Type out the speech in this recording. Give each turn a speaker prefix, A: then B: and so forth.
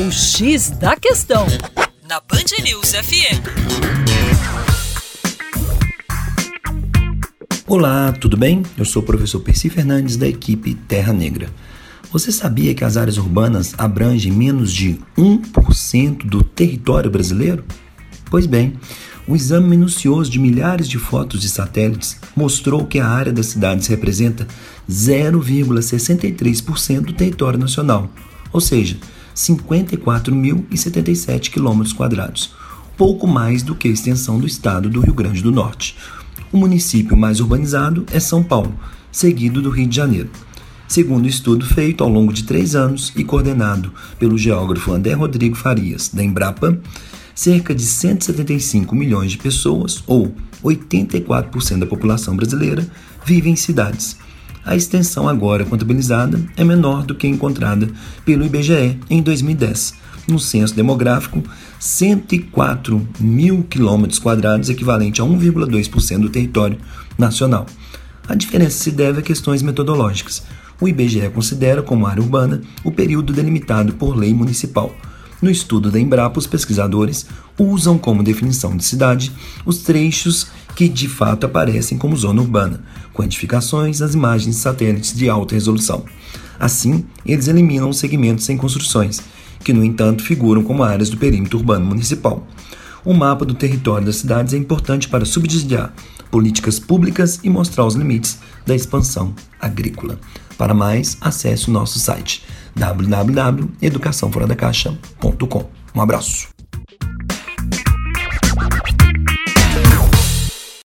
A: O X da Questão, na Band News FM.
B: Olá, tudo bem? Eu sou o professor Percy Fernandes da equipe Terra Negra. Você sabia que as áreas urbanas abrangem menos de 1% do território brasileiro? Pois bem, o exame minucioso de milhares de fotos de satélites mostrou que a área das cidades representa 0,63% do território nacional, ou seja, 54.077 km, pouco mais do que a extensão do estado do Rio Grande do Norte. O município mais urbanizado é São Paulo, seguido do Rio de Janeiro. Segundo o estudo feito ao longo de três anos e coordenado pelo geógrafo André Rodrigo Farias, da Embrapa, cerca de 175 milhões de pessoas, ou 84% da população brasileira, vivem em cidades. A extensão agora contabilizada é menor do que encontrada pelo IBGE em 2010. No censo demográfico, 104 mil quilômetros quadrados, equivalente a 1,2% do território nacional. A diferença se deve a questões metodológicas. O IBGE considera como área urbana o período delimitado por lei municipal, no estudo da Embrapa, os pesquisadores usam como definição de cidade os trechos que de fato aparecem como zona urbana, quantificações das imagens de satélites de alta resolução. Assim, eles eliminam os segmentos sem construções, que no entanto figuram como áreas do perímetro urbano municipal. O mapa do território das cidades é importante para subsidiar políticas públicas e mostrar os limites da expansão agrícola. Para mais, acesse o nosso site www.educaçãoforadacaixa.com. Um abraço.